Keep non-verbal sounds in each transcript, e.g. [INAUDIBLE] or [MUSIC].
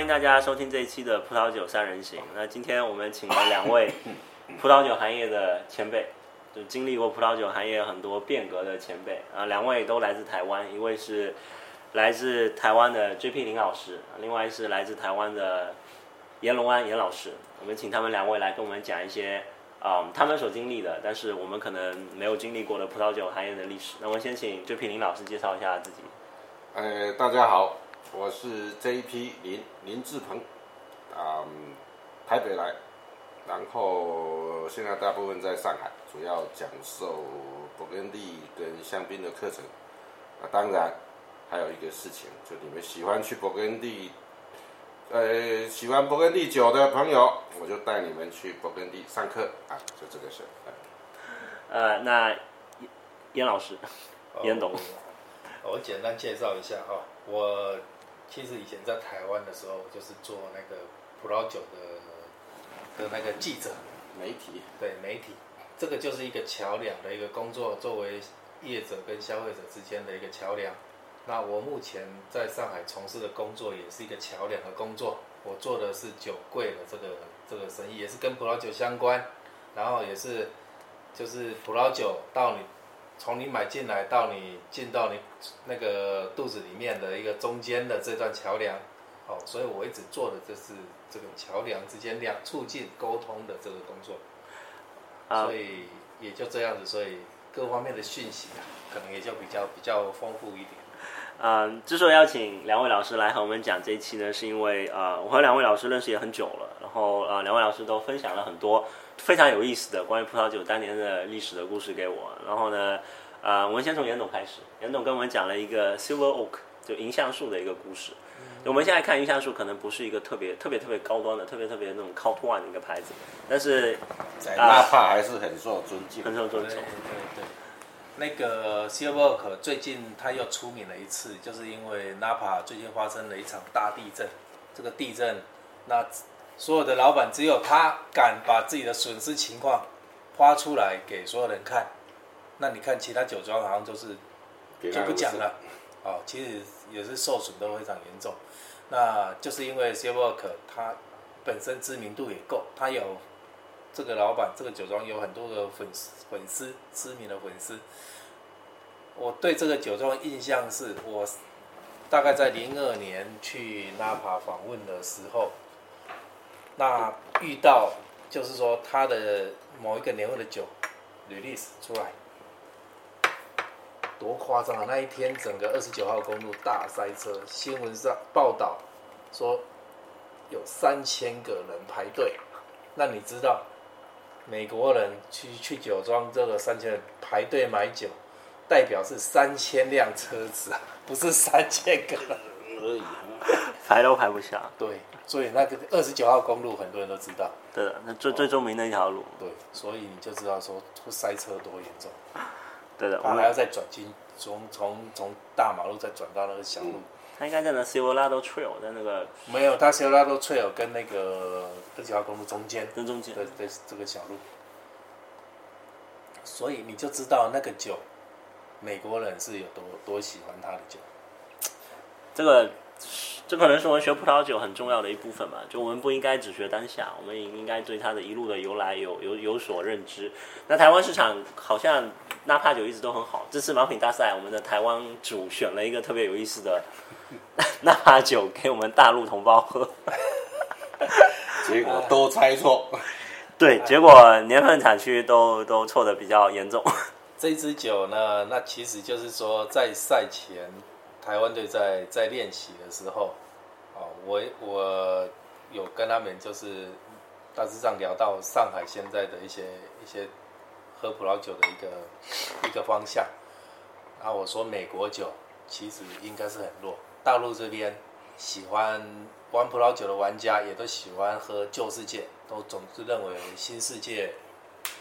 欢迎大家收听这一期的葡萄酒三人行。那今天我们请了两位 [LAUGHS] 葡萄酒行业的前辈，就经历过葡萄酒行业很多变革的前辈啊，两位都来自台湾，一位是来自台湾的 JP 林老师，另外是来自台湾的严龙安严老师。我们请他们两位来跟我们讲一些啊、他们所经历的，但是我们可能没有经历过的葡萄酒行业的历史。那我们先请 JP 林老师介绍一下自己。哎，大家好，我是 JP 林林志鹏，啊、嗯台北来，然后现在大部分在上海，主要讲授勃艮第跟香槟的课程。啊，当然还有一个事情，就你们喜欢去勃艮第，呃，喜欢勃艮第酒的朋友，我就带你们去勃艮第上课啊，就这个事。呃呃，那严严老师，严董哦我简单介绍一下哈，我其实以前在台湾的时候，就是做那个葡萄酒的的那个记者，媒体对媒体，这个就是一个桥梁的一个工作，作为业者跟消费者之间的一个桥梁。那我目前在上海从事的工作也是一个桥梁的工作，我做的是酒柜的这个这个生意，也是跟葡萄酒相关，然后也是就是葡萄酒到你从你买进来到你进到你那个肚子里面的一个中间的这段桥梁，哦，所以我一直做的就是这个桥梁之间两促进沟通的这个工作，啊所以也就这样子，所以各方面的讯息啊，可能也就比较比较丰富一点。嗯，之所以邀请两位老师来和我们讲这一期呢，是因为呃，我和两位老师认识也很久了，然后呃，两位老师都分享了很多非常有意思的关于葡萄酒当年的历史的故事给我。然后呢，呃，我们先从严董开始，严董跟我们讲了一个 Silver Oak 就银橡树的一个故事。我们现在看银橡树可能不是一个特别特别特别高端的、特别特别那种 Cult One 的一个牌子，但是在纳帕还是很受尊敬。很受尊对重对。对，那个 Silver Oak 最近它又出名了一次，就是因为 Napa 最近发生了一场大地震。这个地震，那所有的老板只有他敢把自己的损失情况发出来给所有人看。那你看其他酒庄好像就是就不讲了。哦，其实也是受损都非常严重。那就是因为 Silverk 他本身知名度也够，他有这个老板这个酒庄有很多的粉丝粉丝知名的粉丝。我对这个酒庄的印象是我大概在零二年去纳帕访问的时候，那遇到就是说他的某一个年份的酒 release 出来，多夸张啊！那一天整个二十九号公路大塞车，新闻上报道说有三千个人排队。那你知道美国人去去酒庄这个三千人排队买酒，代表是三千辆车子啊，不是三千个人。而已。排都排不下。对，所以那个二十九号公路很多人都知道。对的，那最最著名的一条路。对，所以你就知道说会塞车多严重。[LAUGHS] 对的，我他还要再转进，从从从大马路再转到那个小路。他应该在那 Silverado Trail 在那个没有，他 Silverado Trail 跟那个二十九号公路中间跟中间。对对这个小路，所以你就知道那个酒，美国人是有多多喜欢他的酒。这个这可能是我们学葡萄酒很重要的一部分吧。就我们不应该只学当下，我们也应该对它的一路的由来有有有所认知。那台湾市场好像纳帕酒一直都很好。这次盲品大赛，我们的台湾主选了一个特别有意思的纳帕酒给我们大陆同胞喝。[LAUGHS] 结果都猜错。对，结果年份产区都都错的比较严重。[LAUGHS] 这支酒呢，那其实就是说，在赛前，台湾队在在练习的时候，哦，我我有跟他们就是大致上聊到上海现在的一些一些喝葡萄酒的一个一个方向。然后我说美国酒其实应该是很弱，大陆这边喜欢玩葡萄酒的玩家也都喜欢喝旧世界，都总是认为新世界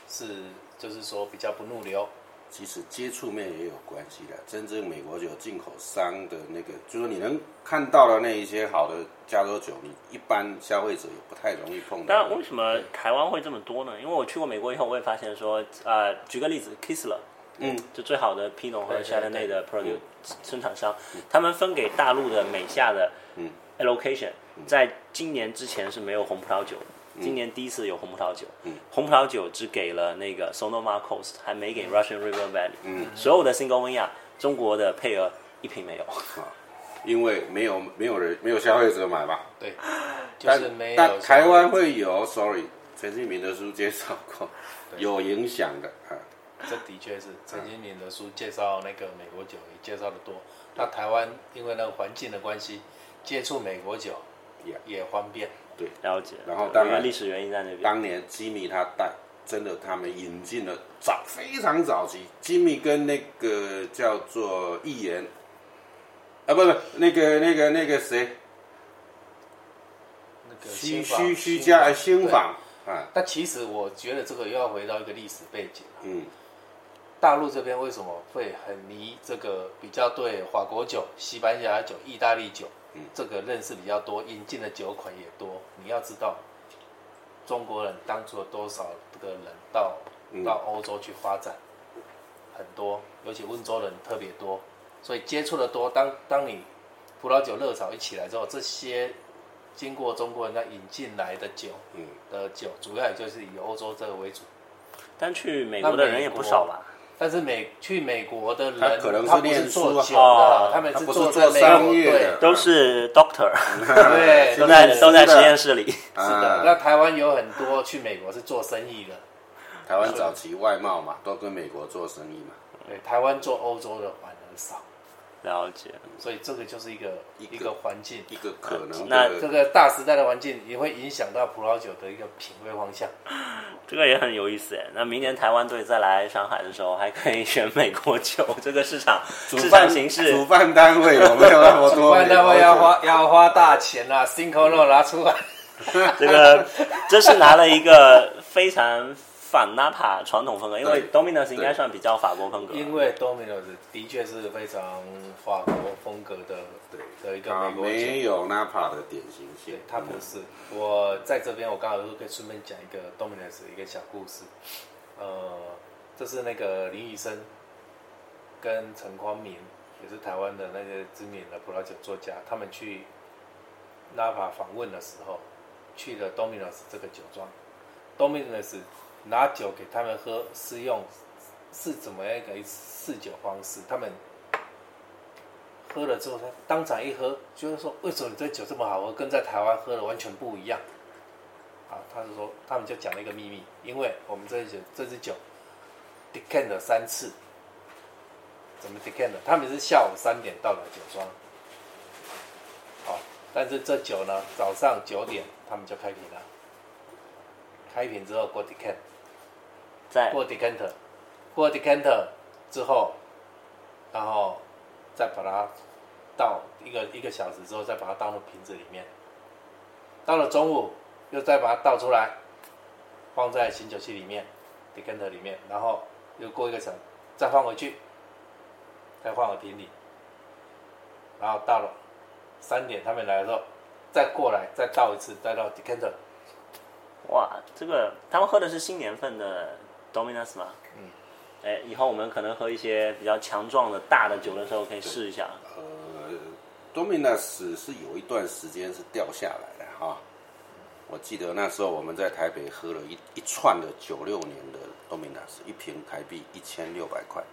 是就是说比较不入流。其实接触面也有关系的。真正美国酒进口商的那个，就是你能看到的那一些好的加州酒，你一般消费者也不太容易碰到。但为什么台湾会这么多呢？因为我去过美国以后，我也发现说，呃，举个例子，Kissler，嗯，就最好的 Pinot 和 Chardonnay 的嗯 produce 生产商，他们分给大陆的美下的嗯 allocation，在今年之前是没有红葡萄酒的。今年第一次有红葡萄酒，嗯红葡萄酒只给了那个 Sonoma Coast，还没给 Russian River Valley。嗯，所有的 single vineyard 中国的配额一瓶没有。因为没有没有人没有消费者买吧。对，就但是没有但台湾会有，sorry，陈新明的书介绍过，有影响的啊。这的确是陈新明的书介绍那个美国酒也介绍的多。那台湾因为那个环境的关系，接触美国酒也也方便。了解。然后当然历史原因在那边。当年吉米他带，真的他们引进了早非常早期，吉米跟那个叫做易言，啊不不，那个那个那个谁，那个虚新坊虚虚家呃新新坊啊，但其实我觉得这个又要回到一个历史背景。嗯。大陆这边为什么会很迷这个比较对法国酒、西班牙酒、意大利酒，嗯这个认识比较多，引进的酒款也多。你要知道，中国人当初有多少这个人到嗯到欧洲去发展，很多，尤其温州人特别多，所以接触的多。当当你葡萄酒热潮一起来之后，这些经过中国人在引进来的酒嗯，的酒，主要也就是以欧洲这个为主。但去美国的人也不少吧？但是美去美国的人，他可能是做酒的哦，他们不是做商业的。对都是 doctor，[LAUGHS] 对，[LAUGHS] 都在都在实验室里。是的。啊。那台湾有很多去美国是做生意的，台湾早期外贸嘛，都跟美国做生意嘛，对，台湾做欧洲的反而少，了解。所以这个就是一个一个一个环境。一个可能那这个大时代的环境也会影响到葡萄酒的一个品味方向。[LAUGHS] 这个也很有意思哎。那明年台湾队再来上海的时候，还可以选美国酒，[LAUGHS] 这个市场市主办场形式主办单位有没有那么 [LAUGHS] 主多？办单位要花要花大钱啊，新口肉拿出来。这个这是拿了一个非常反 Napa 传统风格，因为 Dominus 应该算比较法国风格。因为 Domino's 的确是非常法国风格的对的一个啊，美国酒。没有 Napa 的典型性对，，它不是。我在这边，我刚好可以顺便讲一个 Dominus 的一个小故事。呃，这是那个林医生跟陈光明，也是台湾的那些知名的葡萄酒作家，他们去 Napa 访问的时候，去了 Dominus 这个酒庄。Dominus 拿酒给他们喝，是用是怎么样一个试酒方式？他们喝了之后，他当场一喝，就是说为什么你这酒这么好喝，跟在台湾喝的完全不一样。啊，他就说他们就讲了一个秘密，因为我们这支酒这支酒 decant 了三次。怎么 decant 的？他们是下午三点到的酒庄，好、但是这酒呢，早上九点他们就开瓶了。开瓶之后过 decant，在过 decanter，过 decanter 之后，然后再把它倒一个一个小时之后，再把它倒入瓶子里面。到了中午，又再把它倒出来，放在醒酒器里面，decanter 里面，然后又过一个小时，再放回去，再放回瓶里。然后到了三点他们来的时候，再过来再倒一次，再到 decanter。哇，这个他们喝的是新年份的 Dominus 吗？嗯。哎，以后我们可能喝一些比较强壮的大的酒的时候，可以试一下。呃，Dominus 是有一段时间是掉下来的哈。我记得那时候我们在台北喝了一一串的九六年的 Dominus，一瓶台币一千六百块，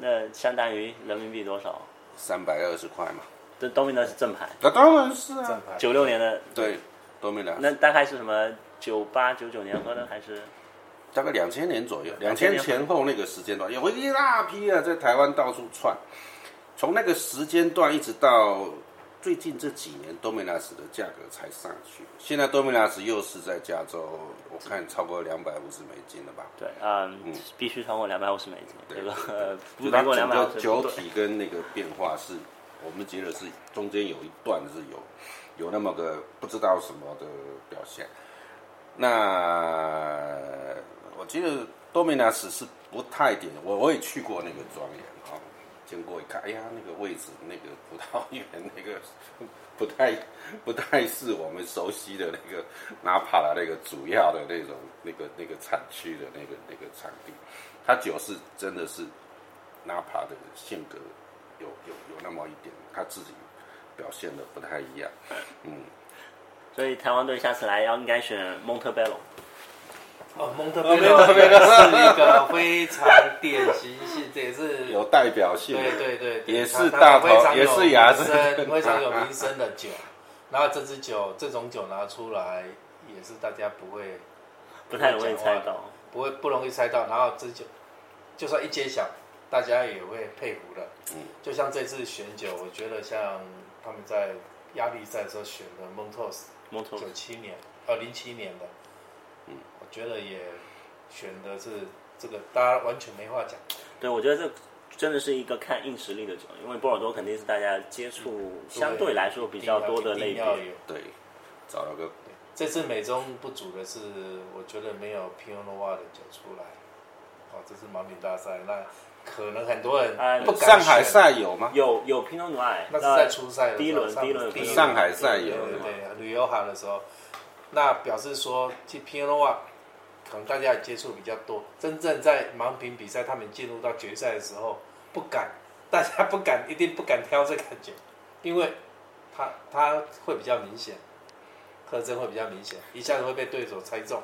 那相当于人民币多少？三百二十块嘛。这 Dominus 正牌，那当然是正啊，牌九六年的，对，Dominus 那大概是什么？九八九九年喝的还是？大概两千年左右，两千前后那个时间段，有一大批啊，在台湾到处窜。从那个时间段一直到最近这几年，Dominus 的价格才上去。现在 Dominus 又是在加州，我看超过两百五十美金了吧？对，嗯，必须超过两百五十美金。这个呃不就它超过两整百酒对体跟那个变化是，我们觉得是中间有一段是有有那么个不知道什么的表现。那其实多美拉斯是不太点，我我也去过那个庄园啊，经过一看，哎呀，那个位置那个葡萄园那个 [LAUGHS] 不太不太是我们熟悉的那个纳帕的那个主要的那种那个那个产区的那个那个场地，它酒是真的是 Napa 的性格有有有那么一点，他自己表现的不太一样。嗯，所以台湾队下次来要应该选蒙特贝隆。哦，蒙特贝洛是一个非常典型性，这也是有代表性，对对对，也是大头，也是牙生，[LAUGHS] 非常有名声的酒。然后这支酒，这种酒拿出来，也是大家不会不太容易猜到，不会不容易猜到。然后这酒，就算一揭晓，大家也会佩服的。嗯，就像这次选酒，我觉得像他们在压力赛的时候选的蒙托斯，蒙托九七年，呃零七年的。觉得也选的是这个，大家完全没话讲。对，我觉得这真的是一个看硬实力的酒，因为波尔多肯定是大家接触相对来说比较多的类别。对，找了个。这次美中不足的是，我觉得没有 Pinot Noir 的酒出来。哦，这是盲品大赛，那可能很多人不敢上海赛有吗？有有 Pinot Noir，，那是在初赛第一轮，第一轮上海赛有。对对，旅游行的时候，那表示说去皮诺诺瓦。可能大家也接触比较多，真正在盲品比赛，他们进入到决赛的时候，不敢，大家不敢，一定不敢挑这个酒，因为它它会比较明显，特征会比较明显，一下子会被对手猜中。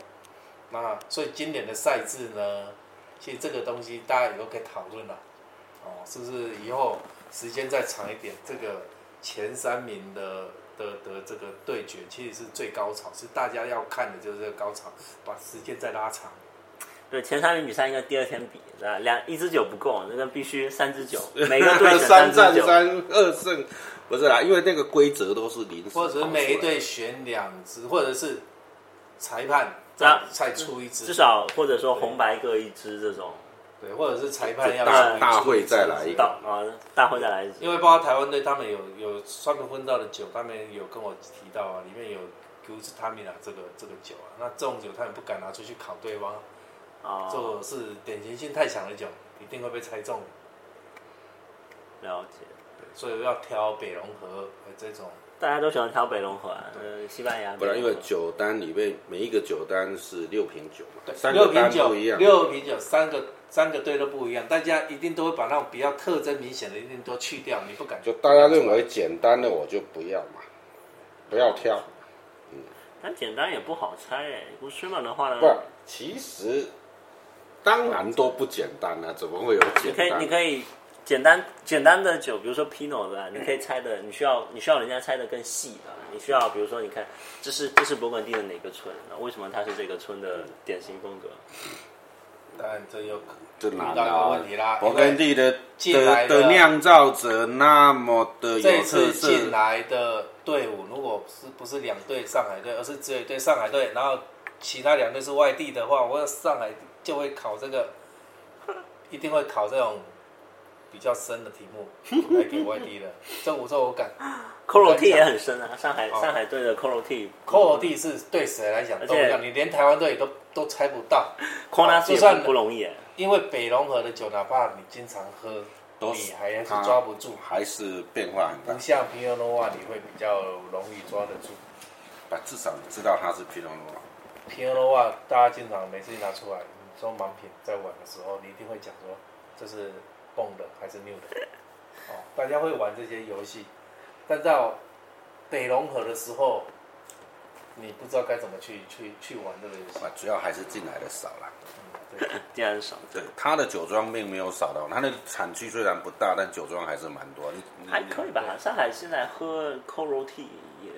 那所以今年的赛制呢，其实这个东西大家以后可以讨论了，哦，是不是以后时间再长一点，这个前三名的。的的这个对决其实是最高潮，是大家要看的就是这个高潮，把时间再拉长。对，前三名比赛应该第二天比，啊，两一支酒不够，那个必须三支酒，[LAUGHS] 每个队三战三二胜，不是啦，因为那个规则都是临时，或者是每一队选两支，或者是裁判再再出一支，至少或者说红白各一支这种。对，或者是裁判要大大会再来一个啊，大会再来一次。因为包括台湾队，他们有有双个分到的酒，他们有跟我提到啊，里面有 g u s t a m i n a 这个这个酒啊，那这种酒他们不敢拿出去考对方，啊，这是典型性太强的酒，一定会被猜中。了解，所以要挑北龙河这种。大家都喜欢挑北龙河，啊呃，西班牙。不然，因为酒单里面每一个酒单是六瓶酒嘛，对，六瓶酒不一样，六瓶酒三个。三个队都不一样，大家一定都会把那种比较特征明显的一定都去掉，你不敢。就大家认为简单的我就不要嘛，不要挑。嗯，但简单也不好猜哎，不是嘛的话呢？不，其实当然都不简单啊，怎么会有简单？你可以，你可以简单简单的酒，比如说 Pinot 的，你可以猜的，你需要你需要人家猜的更细的，你需要比如说你看这是这是勃艮第的哪个村？那为什么它是这个村的典型风格？但这又这难啦，勃艮第的的的酿造者那么的有特色。进来的队伍，如果是不是两队上海队，而是只有一队上海队，然后其他两队是外地的话，我上海就会考这个，一定会考这种比较深的题目 [LAUGHS] 来给外地的。这我这我敢。c o r o T 也很深啊，上海上海队的 c o r o T。c o r o T 是对谁来讲都一样，你连台湾队都都猜不到。就算不容易，因为北龙河的酒，哪怕你经常喝，都你还是抓不住，还是变化很大。不像皮诺诺瓦，你会比较容易抓得住。啊，至少你知道它是皮诺诺瓦。皮诺诺瓦，大家经常每次拿出来，你说盲品在玩的时候，你一定会讲说这是蹦的还是 new 的。哦，大家会玩这些游戏，但到北龙河的时候。你不知道该怎么去去去玩这个游戏，主要还是进来的少了。嗯，对，进来的少。对，他的酒庄并没有少到，他的产区虽然不大，但酒庄还是蛮多。还可以吧？上海现在喝 c o r o Tea 也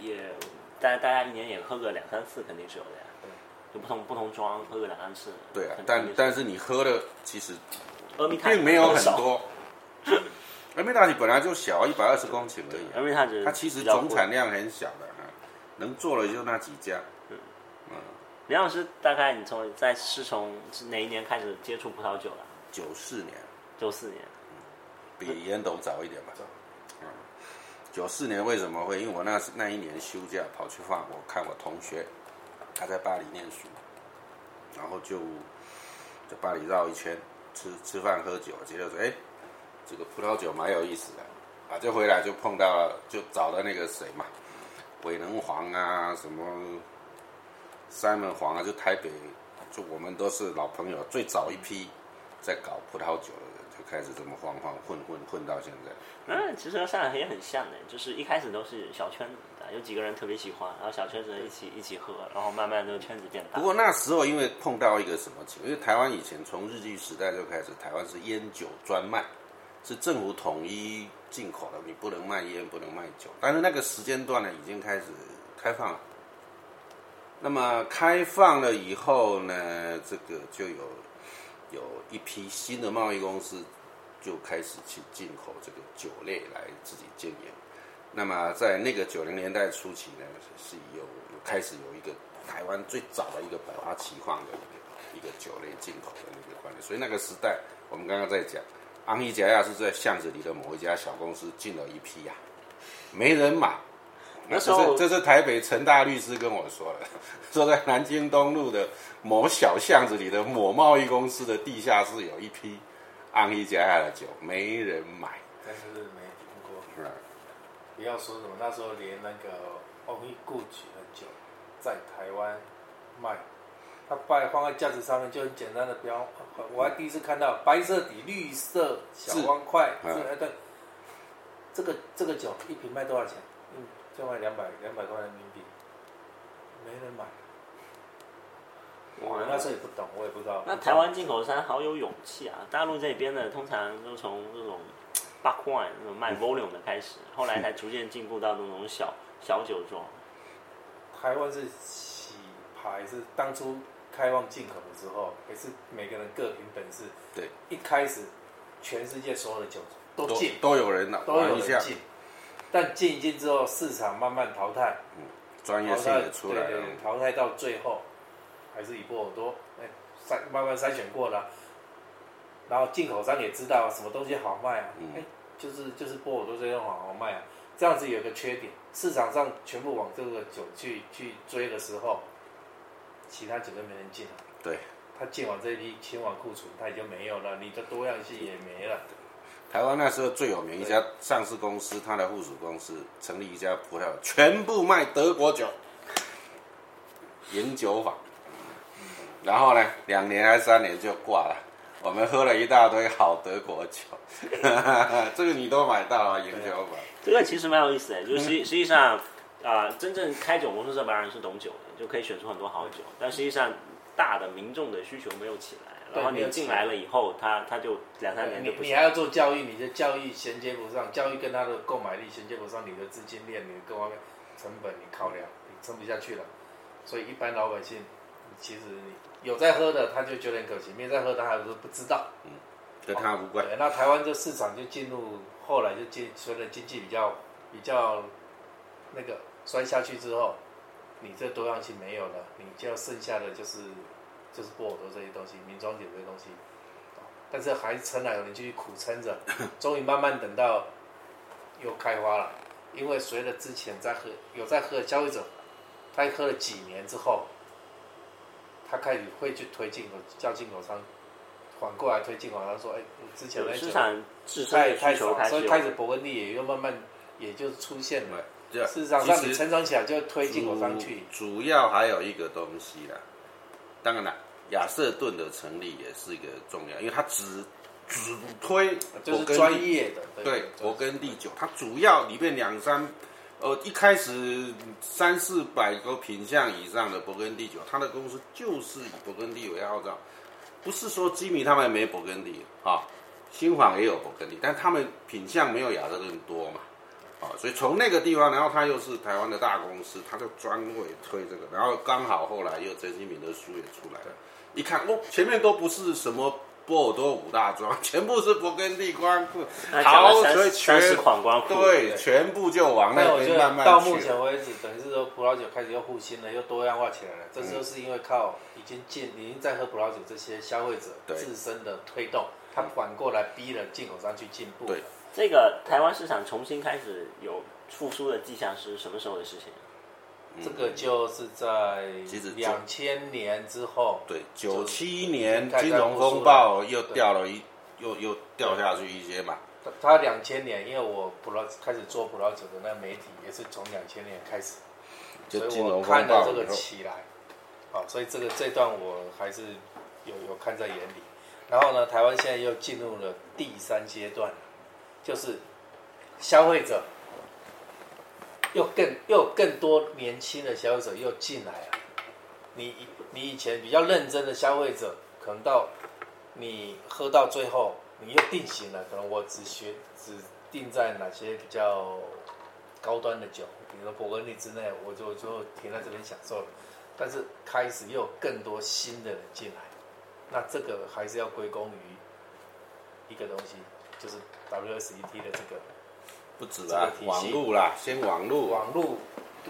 也，大家大家一年也喝个两三次，肯定是有的呀。对，就不同不同庄喝个两三次。对啊，但但是你喝的其实并没有很多。阿米塔本来就小，一百二十公顷而已。阿米塔它其实总产量很小的。能做的就那几家。嗯，嗯，梁老师，大概你从在是从哪一年开始接触葡萄酒了？九四年。九四年，比烟斗早一点吧。嗯，九四年为什么会？因为我那那一年休假跑去法国看我同学，他在巴黎念书，然后就在巴黎绕一圈，吃吃饭喝酒，觉得说，哎，这个葡萄酒蛮有意思的，啊，就回来就碰到了，就找到那个谁嘛。伟人黄啊，什么三门黄啊，就台北，就我们都是老朋友，最早一批在搞葡萄酒的人，就开始这么晃晃混混混到现在。嗯，其实和上海也很像的，就是一开始都是小圈子的，有几个人特别喜欢，然后小圈子一起一起喝，然后慢慢这个圈子变大不。过那时候因为碰到一个什么情况，因为台湾以前从日据时代就开始，台湾是烟酒专卖，是政府统一进口的，你不能卖烟，不能卖酒。但是那个时间段呢，已经开始开放了。那么开放了以后呢，这个就有有一批新的贸易公司就开始去进口这个酒类来自己经营。那么在那个九零年代初期呢，是有有开始有一个台湾最早的一个百花齐放的一个一个酒类进口的那个观念。所以那个时代，我们刚刚在讲，昂一夹亚是在巷子里的某一家小公司进了一批呀、没人买。那时候这是台北陈大律师跟我说的，[LAUGHS] 说在南京东路的某小巷子里的某贸易公司的地下室有一批安逸佳亚的酒，没人买。但是没听过。不要说什么，那时候连那个欧一固举的酒在台湾卖，它摆放在架子上面就很简单的标，我还第一次看到白色底绿色小方块，字这对，这个这个酒一瓶卖多少钱？嗯，就卖两百两百块人民币，没人买。我那时候也不懂，我也不知道。那台湾进口商好有勇气啊！大陆这边的通常都从这种八块那种卖 volume 的开始，后来才逐渐进步到那种小小酒庄。台湾是洗牌是当初开放进口的时候，也是每个人各凭本事。对，一开始全世界所有的酒都都进，都有人都有人，进，但进一进之后，市场慢慢淘汰，专业性也出来了。对对。对淘汰到最后，还是以波尔多，哎，筛慢慢筛选过了，然后进口商也知道什么东西好卖啊，嗯。哎，就是就是波尔多这种好好卖啊，这样子有个缺点，市场上全部往这个酒去去追的时候，其他酒都没人进了。对，他进完这一批清完库存，他也就没有了，你的多样性也没了。台湾那时候最有名一家上市公司，它的附属公司成立一家葡萄酒，全部卖德国酒，饮酒法。然后呢，两年还是三年就挂了。我们喝了一大堆好德国酒，[LAUGHS] 这个你都买到了饮酒法。这个其实蛮有意思的，就实实际上啊、真正开酒公司这帮人是懂酒的，就可以选出很多好酒，但实际上大的民众的需求没有起来，然后你进来了以后，他他就两三年就不行。你你还要做教育，你的教育衔接不上，教育跟他的购买力衔接不上，你的资金链、你的各方面成本你考量，你撑不下去了。所以一般老百姓，其实有在喝的，他就觉得很可惜；没在喝的，他还是不知道。嗯跟他无关。对，那台湾这市场就进入后来就进随着经济比较比较那个摔下去之后，你这多样性没有了，你就剩下的就是就是波尔多这些东西，名庄酒这些东西，哦但是还撑了，有人继续苦撑着，[LAUGHS] 终于慢慢等到又开花了，因为随着之前在喝有在喝的消费者，他喝了几年之后，他开始会去推进口，叫进口商反过来推进口商说，哎，之前就那酒市场自身需求太少，所以开始有开始勃艮第也又慢慢也就出现了。对啊事实上，让你成长起来就推进我上去。主主要还有一个东西啦，当然了，亚瑟顿的成立也是一个重要，因为它只主推就是专业的，对，勃艮第酒，它主要里面两三，呃，一开始三四百个品相以上的勃艮第酒，它的公司就是以勃艮第为号召，不是说基米他们没勃艮第啊，新房也有勃艮第，但他们品相没有亚瑟顿多嘛，啊，所以从那个地方，然后他又是台湾的大公司，他就专为推这个，然后刚好后来又陈新民的书也出来了，一看哦，前面都不是什么。波尔多五大庄全部是勃艮第光复，那讲好，所以全三三十款光复，对，全部就往那边慢慢得到目前为止，等于是说葡萄酒开始又复兴了，又多样化起来了。这就是因为靠已经进已经在喝葡萄酒这些消费者自身的推动，他反过来逼了进口商去进步。对这个台湾市场重新开始有复苏的迹象是什么时候的事情？这个就是在两千年之后，对，九七年金融风暴又掉了一，又又掉下去一些嘛。他他两千年，因为我葡萄开始做葡萄酒的那个媒体也是从两千年开始，所以我就金融看到这个起来，好，所以这个这段我还是有有看在眼里。然后呢，台湾现在又进入了第三阶段，就是消费者又更又有更多年轻的消费者又进来了。你你以前比较认真的消费者，可能到你喝到最后，你又定型了，可能我只学只定在哪些比较高端的酒，比如说勃艮第之内，我就就停在这边享受了。但是开始又有更多新的人进来，那这个还是要归功于一个东西，就是 WSET 的这个不止啦这个，体网系路啦，先网路，网络，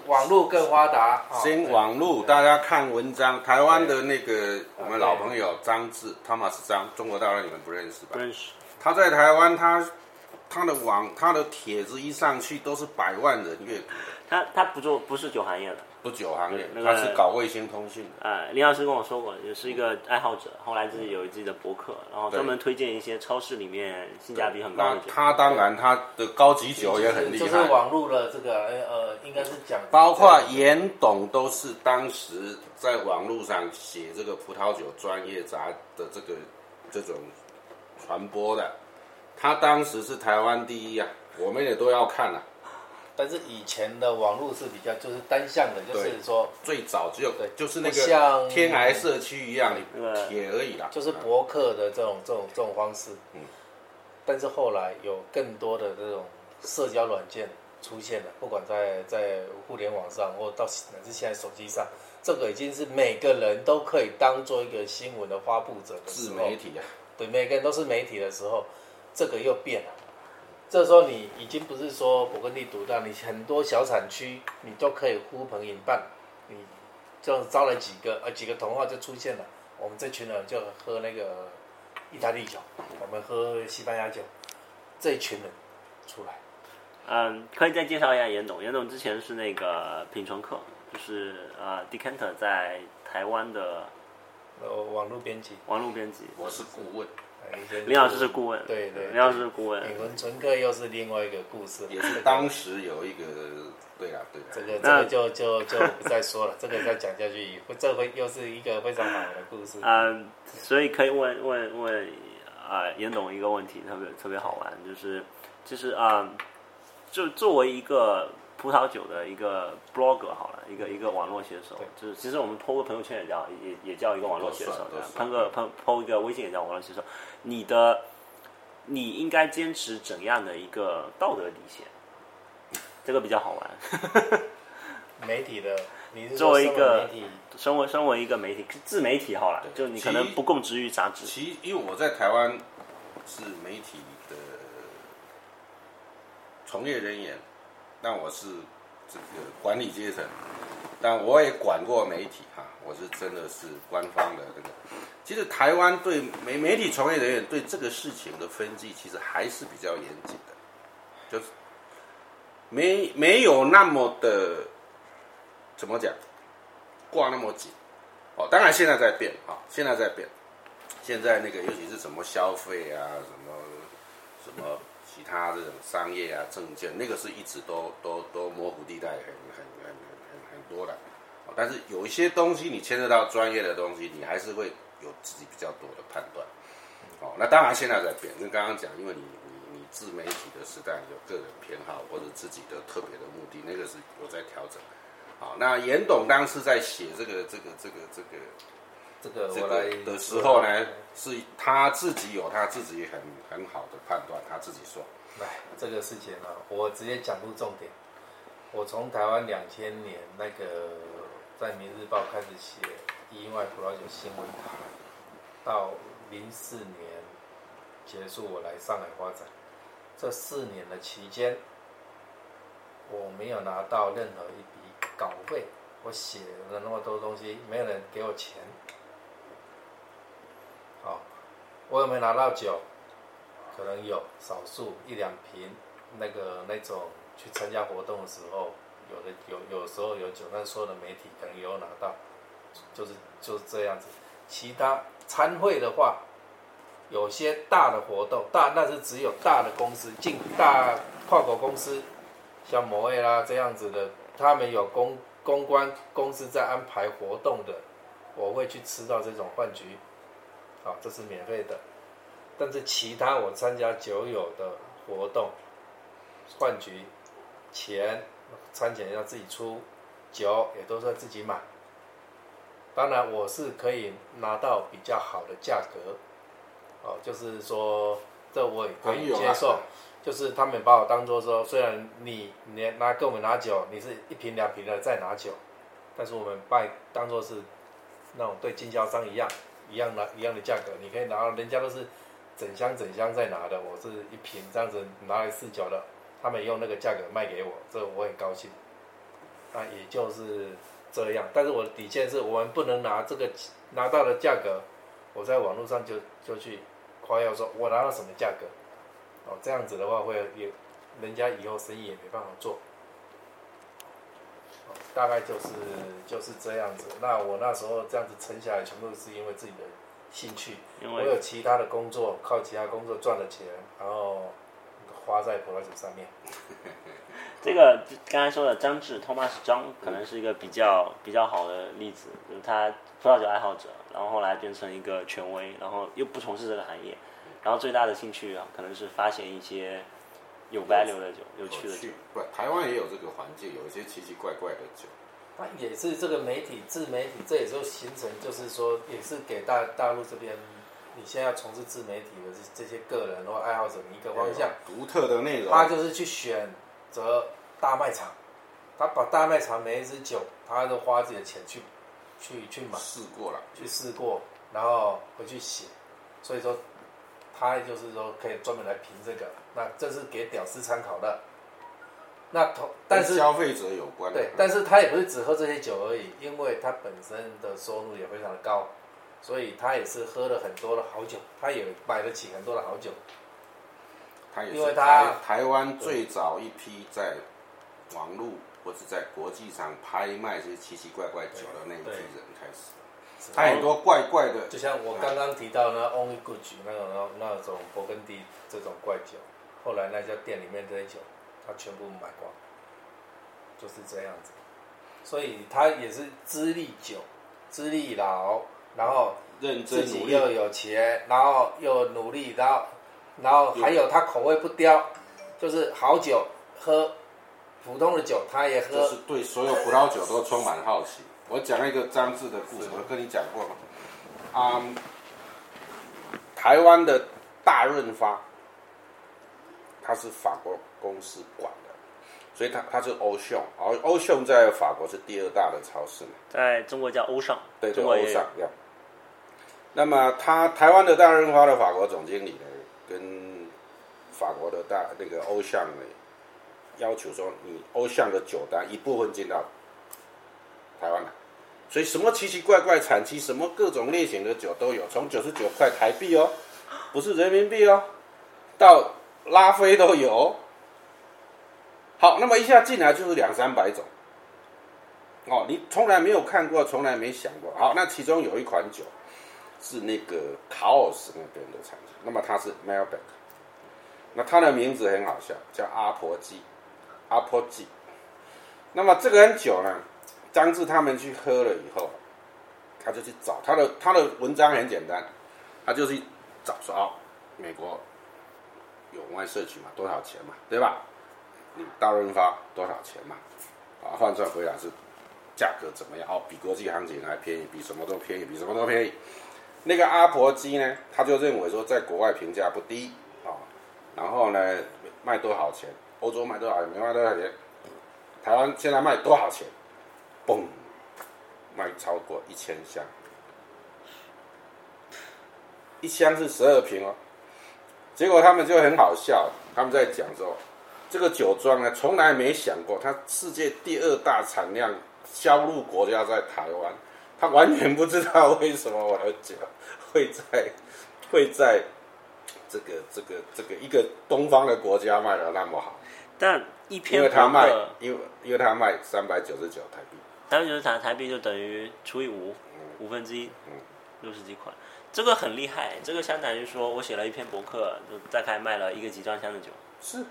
网络更发达，啊先网路，大家看文章。台湾的那个我们老朋友张志，Thomas 张，中国大陆你们不认识吧不？认识。他在台湾，他他的网他的帖子一上去都是百万人阅读，他他不做不是酒行业的，不久行业，那个他是搞卫星通讯的。呃，林老师跟我说过，也是一个爱好者，后来自己有自己的博客，然后专门推荐一些超市里面性价比很高的酒。他当然他的高级酒也很厉害就是，网络的这个呃呃，应该是讲包括严董都是当时在网络上写这个葡萄酒专业杂的这个这种传播的，他当时是台湾第一啊，我们也都要看啊。但是以前的网络是比较就是单向的，就是说最早只有对就是那个像个天涯社区一样，你对帖而已啦。就是博客的这种这种这种方式。嗯但是后来有更多的这种社交软件出现了，不管在在互联网上，或到乃至现在手机上，这个已经是每个人都可以当做一个新闻的发布者的自媒体啊，对，每个人都是媒体的时候，这个又变了。这时候你已经不是说勃艮第独大，你很多小产区你都可以呼朋引伴，你这样招了几个呃几个同话就出现了。我们这群人就喝那个意大利酒，我们喝西班牙酒，这一群人出来。嗯，可以再介绍一下严董。严董之前是那个品醇客，就是呃 Decanter 在台湾的呃，网络编辑，网络编辑。我是顾问，林老师是顾问，对对林老师是顾问。品文纯哥又是另外一个故事，也是当时有一个，对啦对这，个这个就就就不再说了，这个再讲下去，这会又是一个非常好的故事。嗯，所以可以问问问啊、严董一个问题，特别特别好玩，就是就是啊、就作为一个葡萄酒的一个 blogger 好了，一个一个网络写手，就是其实我们 PO 个朋友圈也叫也也叫一个网络写手喷个喷 PO 一个微信也叫网络写手。你的你应该坚持怎样的一个道德底线？这个比较好玩。[LAUGHS] 媒体的，你是作为一个身为媒体，身为身为一个媒体自媒体好了，就你可能不供职于杂志。其因为我在台湾是媒体的从业人员，但我是这个管理阶层，但我也管过媒体哈，我是真的是官方的这个。其实台湾对媒媒体从业人员对这个事情的分析，其实还是比较严谨的，就是没没有那么的怎么讲挂那么紧。哦，当然现在在变啊、现在在变。现在那个尤其是什么消费啊，什么什么其他这种商业啊、证券，那个是一直都都都模糊地带很很很很很多的。但是有一些东西你牵涉到专业的东西，你还是会有自己比较多的判断。哦，那当然现在在变，跟刚刚讲，因为你你你自媒体的时代有个人偏好或者自己的特别的目的，那个是有在调整。好，那严董当时在写这个这个这个这个这个这我来个的时候呢，是他自己有他自己很很好的判断，他自己说，来这个事情呢、我直接讲出重点。我从台湾两千年那个在《明日报》开始写意外葡萄酒新闻台，到零四年结束，我来上海发展。这四年的期间，我没有拿到任何一笔稿费，我写了那么多东西，没有人给我钱。好，我有没有拿到酒？可能有少数一两瓶，那个那种去参加活动的时候，有的有有时候有酒，但所有的媒体可能有拿到，就是就是这样子。其他参会的话，有些大的活动，大那是只有大的公司进大跨国公司，像摩艾啦这样子的，他们有公公关公司在安排活动的，我会去吃到这种饭局，好，这是免费的。但是其他我参加酒友的活动，饭局钱餐钱要自己出，酒也都是要自己买。当然我是可以拿到比较好的价格，哦，就是说这我也可以接受。就是他们把我当做说，虽然你你拿跟我们拿酒，你是一瓶两瓶的再拿酒，但是我们把你当做是那种对经销商一样一样拿一样的价格，你可以拿到，人家都是整箱整箱在拿的，我是一瓶这样子拿来试酒的，他们用那个价格卖给我，这我很高兴。那也就是这样，但是我的底线是我们不能拿这个拿到的价格，我在网络上就就去夸耀说我拿到什么价格，哦，这样子的话会也人家以后生意也没办法做。哦大概就是就是这样子。那我那时候这样子撑下来，全部是因为自己的兴趣。因为我有其他的工作，靠其他工作赚的钱，然后花在葡萄酒上面。[LAUGHS] 这个刚才说的张志 Thomas 张可能是一个比较比较好的例子，就是他葡萄酒爱好者，然后后来变成一个权威，然后又不从事这个行业，然后最大的兴趣啊，可能是发现一些有 value 的酒、有趣的酒。不，台湾也有这个环境，有一些奇奇怪怪的酒。它也是这个媒体自媒体，这也就形成，就是说，也是给大大陆这边，你现在要从事自媒体的这这些个人或爱好者的一个方向，独特的内容。他就是去选择大卖场，他把大卖场每一支酒，他都花自己的钱去去去买。试过了，去试过，然后回去写，所以说他就是说可以专门来评这个，那这是给屌丝参考的。那同但是消费者有关的。对，但是他也不是只喝这些酒而已，因为他本身的收入也非常的高，所以他也是喝了很多的好酒，他也买得起很多的好酒。他也是因为他台台湾最早一批在网络或者在国际上拍卖这些奇奇怪怪酒的那一批人开始。它很多怪怪的，就像我刚刚提到那 Only Good 那种那那种勃艮第这种怪酒，后来那家店里面这些酒，他全部买光，就是这样子。所以他也是资历久、资历老，然后认自真努又有钱，然后又努力，然后然后还有他口味不刁，就是好酒喝，普通的酒他也喝。就是对所有葡萄酒都充满好奇。我讲一个张志的故事，我跟你讲过嘛。啊、台湾的大润发，它是法国公司管的，所以它它是欧尚，而欧尚在法国是第二大的超市嘛。在中国叫欧尚，对，就中国欧尚要。那么他台湾的大润发的法国总经理呢，跟法国的大那个欧尚呢，要求说，你欧尚的酒单一部分进到台湾的，所以什么奇奇怪怪产期，什么各种类型的酒都有，从九十九块台币哦，不是人民币哦，到拉菲都有。好，那么一下进来就是两三百种。哦，你从来没有看过，从来没想过。好，那其中有一款酒是那个卡奥斯那边的产品，那么它是 Melbourne，那它的名字很好笑，叫阿婆鸡，阿婆鸡。那么这个酒呢，张志他们去喝了以后，他就去找他的他的文章很简单，他就去找说哦，美国有外社区嘛，多少钱嘛，对吧？你大润发多少钱嘛？啊，换算回来是价格怎么样？哦，比国际行情还便宜，比什么都便宜，比什么都便宜。那个阿婆鸡呢，他就认为说在国外评价不低啊、然后呢卖多少钱？欧洲卖多少钱？美卖多少钱？台湾现在卖多少钱？嘣，卖超过一千箱，一箱是十二瓶哦。结果他们就很好笑，他们在讲说，这个酒庄呢，从来没想过，它世界第二大产量销入国家在台湾，他完全不知道为什么我的酒 [LAUGHS] 会在会在这个这个这个一个东方的国家卖的那么好，但一因为他卖，因为因为他卖三百九十九台币，台湾就是台台币就等于除以五，五分之一嗯，六十几块，这个很厉害。这个相当于说我写了一篇博客，就大概卖了一个集装箱的酒。是，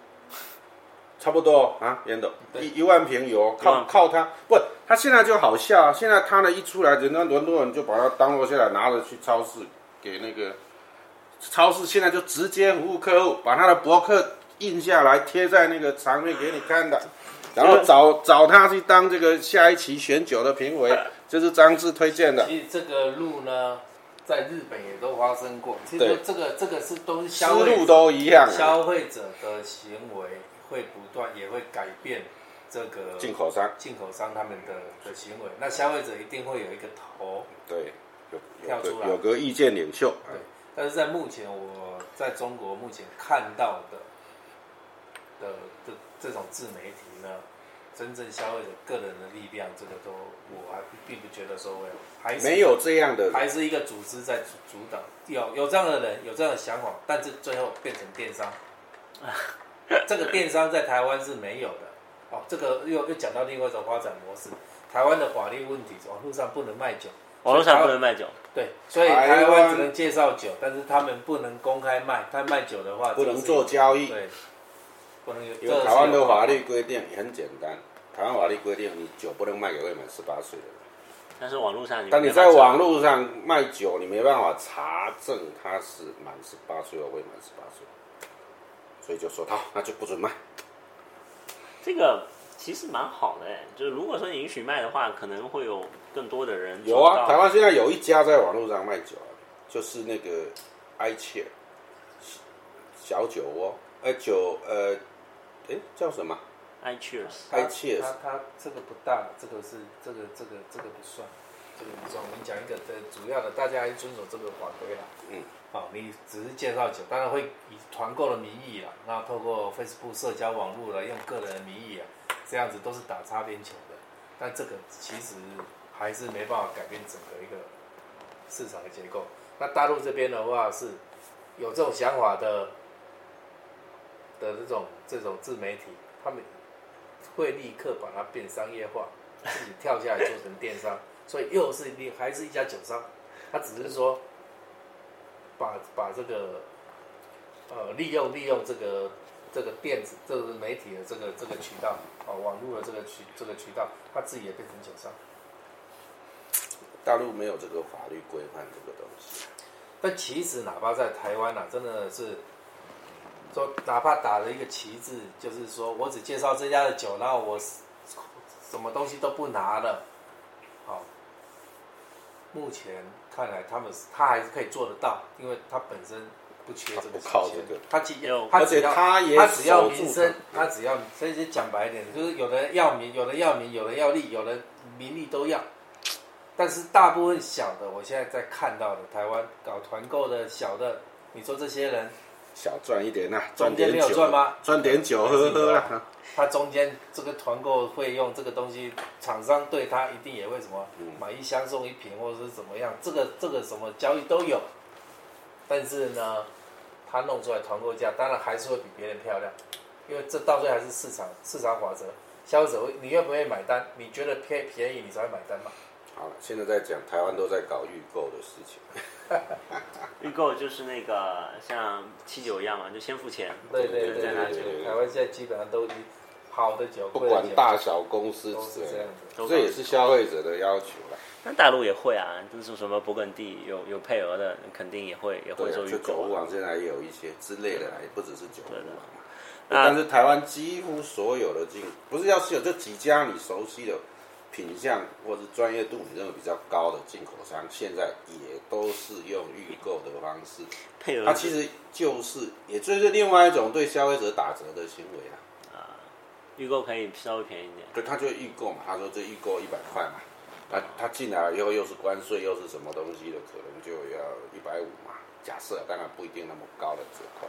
差不多啊，严董对。一一万瓶油，靠靠它。不，他现在就好笑，现在他呢一出来，人家伦敦人就把它当落下来，拿着去超市给那个超市现在就直接服务客户，把他的博客印下来贴在那个墙面给你看的，然后找找他去当这个下一期选酒的评委，这是张志推荐的。其实这个路呢，在日本也都发生过。其对实这个这个是都是消费路都一样啊，消费者的行为会不断也会改变这个进口商。进口商他们的的行为，那消费者一定会有一个头。对有跳出来。有个有个意见领袖，对，但是在目前我在中国目前看到的的的这种自媒体呢，真正消费者个人的力量，这个都我还并不觉得说会有，还是没有这样的还是一个组织在主主导，有有这样的人，有这样的想法，但是最后变成电商。[LAUGHS] 这个电商在台湾是没有的。哦，这个又又讲到另外一种发展模式。台湾的法律问题，网络上不能卖酒，网络上不能卖酒，对，所以台台湾湾只能介绍酒，但是他们不能公开卖。他卖酒的话，不能做交易对，不能有。因为台湾的法律规定也很简单，台湾法律规定你酒不能卖给未满十八岁的人。但是网络上你但你在网络上卖酒，你没办法查证他是满十八岁或未满十八岁，所以就说他，那就不准卖。这个其实蛮好的哎，就是如果说允许卖的话，可能会有更多的人有啊，台湾现在有一家在网络上卖酒啊，就是那个 i 切小酒窝，呃酒呃，哎叫什么？？I cheers，I cheers，它它这个不大，这个是这个这个这个不算，这个不算。我们讲一个的主要的，大家还是遵守这个法规啦。嗯。好，你只是介绍酒，当然会以团购的名义啦，然后透过 Facebook 社交网络来用个人的名义啊，这样子都是打擦边球的。但这个其实还是没办法改变整个一个市场的结构。那大陆这边的话是有这种想法的的这种这种自媒体，他们会立刻把它变商业化，自己跳下来做成电商，所以又是另还是一家酒商，他只是说把把这个呃利用利用这个这个电子这个媒体的这个这个渠道啊、网络的这个渠这个渠道，他自己也变成酒商。大陆没有这个法律规范这个东西。但其实哪怕在台湾啊，真的是说，哪怕打了一个旗帜，就是说我只介绍这家的酒，然后我什么东西都不拿了，好，目前看来他们他还是可以做得到，因为他本身不缺这个他不靠时间这个。他只有而且他只要他也他只要守住民生他，只要所以就讲白一点，就是有的人要名，有的要名，有人要利，有的名利都要。但是大部分小的，我现在在看到的台湾搞团购的小的，你说这些人，小赚一点呐、赚点酒赚吗赚点酒喝喝啦。他中间这个团购费用这个东西，厂商对他一定也会什么嗯买一箱送一瓶，或者是怎么样，这个这个什么交易都有。但是呢，他弄出来团购价，当然还是会比别人漂亮，因为这到最后还是市场市场法则，消费者会你愿不愿意买单？你觉得便便宜，你才会买单嘛。好了，现在在讲台湾都在搞预购的事情。[LAUGHS] 预购就是那个像七九一样嘛，就先付钱，对对对再拿酒对对，台湾现在基本上都以好的酒，不管大小公司都是这样子。都这也是消费者的要求了。那大陆也会啊，就是什么勃艮第有有配额的，肯定也会也会做预购网现在也有一些之类的，也不只是酒网嘛。那但是台湾几乎所有的进，不是要是有这几家你熟悉的品相或是专业度你认为比较高的进口商，现在也都是用预购的方式。配合它其实就是，也就是另外一种对消费者打折的行为啦。啊，预购可以稍微便宜一点。对，他就预购嘛，他说这预购一百块嘛，他他进来以后又是关税又是什么东西的，可能就要一百五嘛。假设当然不一定那么高的折扣。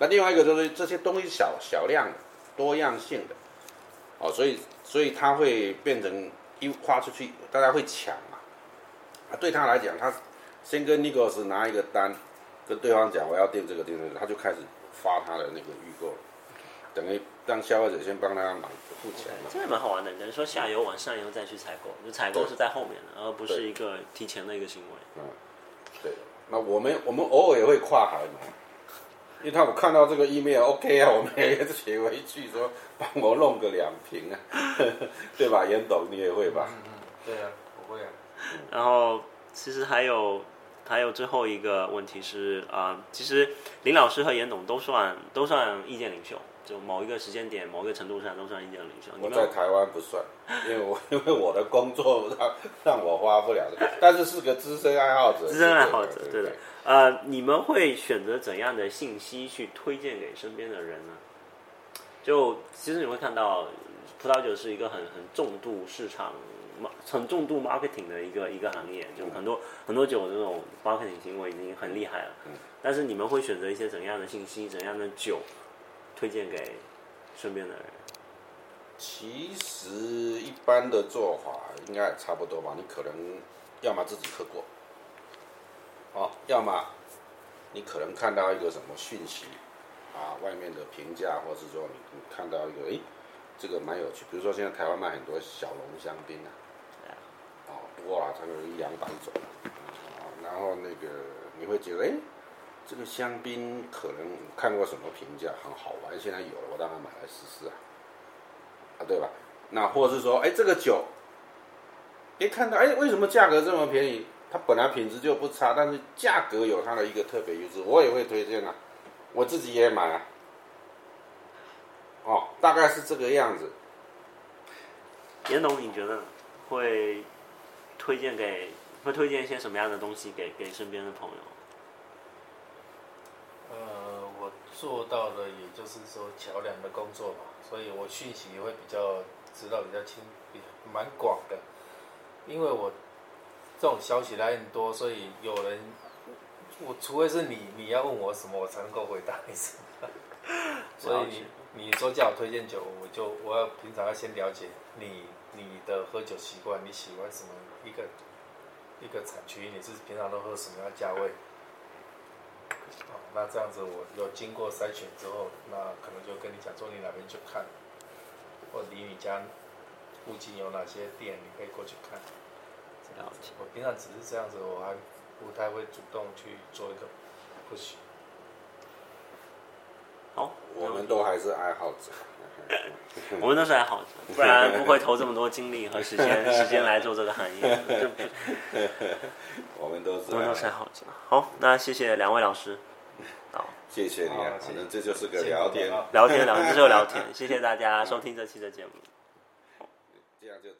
那另外一个就是这些东西小小量的、多样性的，哦，所以所以它会变成一花出去，大家会抢嘛。啊，对他来讲，他先跟 Nicholas 拿一个单，跟对方讲我要订这个订这个，他就开始发他的那个预购了，等于让消费者先帮他买付钱嘛。这也蛮好玩的，等于说下游往上游再去采购，就采购是在后面的，而不是一个提前的一个行为。嗯，对。那我们我们偶尔也会跨海买，因为他我看到这个 email OK 啊，我们也写回去说帮我弄个两瓶啊，[LAUGHS] 对吧？严董你也会吧？嗯嗯，对啊，我会啊。然后其实还有还有最后一个问题是啊、其实林老师和严董都算都算意见领袖，就某一个时间点、某一个程度上都算意见领袖。我在台湾不算，因为我 [LAUGHS] 因为我的工作让让我花不了这个，但是是个资深爱好者。资深爱好者，对的。呃，你们会选择怎样的信息去推荐给身边的人呢？就其实你会看到，葡萄酒是一个很很重度市场、很重度 marketing 的一个一个行业，就很多很多酒这种 marketing 行为已经很厉害了。嗯但是你们会选择一些怎样的信息、怎样的酒推荐给身边的人？其实一般的做法应该也差不多吧。你可能要么自己喝过，哦，要么你可能看到一个什么讯息啊，外面的评价，或是说你你看到一个诶，这个蛮有趣。比如说现在台湾卖很多小龙香槟啊，哦，哇，它有一两百种，啊，然后那个你会觉得诶，这个香槟可能看过什么评价很好玩，现在有了，我当然买来试试啊。啊，对吧？那或者是说，哎，这个酒，一看到，哎，为什么价格这么便宜？它本来品质就不差，但是价格有它的一个特别优势，我也会推荐啊，我自己也买啊。哦，大概是这个样子。严董，你觉得会推荐给会推荐一些什么样的东西给给身边的朋友？呃，我做到的也就是说桥梁的工作嘛，所以我讯息会比较知道比较清，比蛮广的。因为我这种消息来很多，所以有人，我除非是你你要问我什么，我才能够回答你什么。[LAUGHS] 所以你你说叫我推荐酒，我就我要平常要先了解你你的喝酒习惯，你喜欢什么一个一个产区，你是平常都喝什么样的价位？哦，那这样子我有经过筛选之后，那可能就跟你讲说你哪边去看，或离你家附近有哪些店，你可以过去看。我平常只是这样子，我还不太会主动去做一个 push。好，我们都还是爱好者。[LAUGHS] 我们都是爱好者，不然不会投这么多精力和时间 [LAUGHS] 时间来做这个行业。就 [LAUGHS] 我们都是我们爱好者。都是爱好者。好，那谢谢两位老师。好，谢谢你啊好，反正这就是个聊天，聊天聊，这就是聊天。谢谢大家收听这期的节目。这样就做。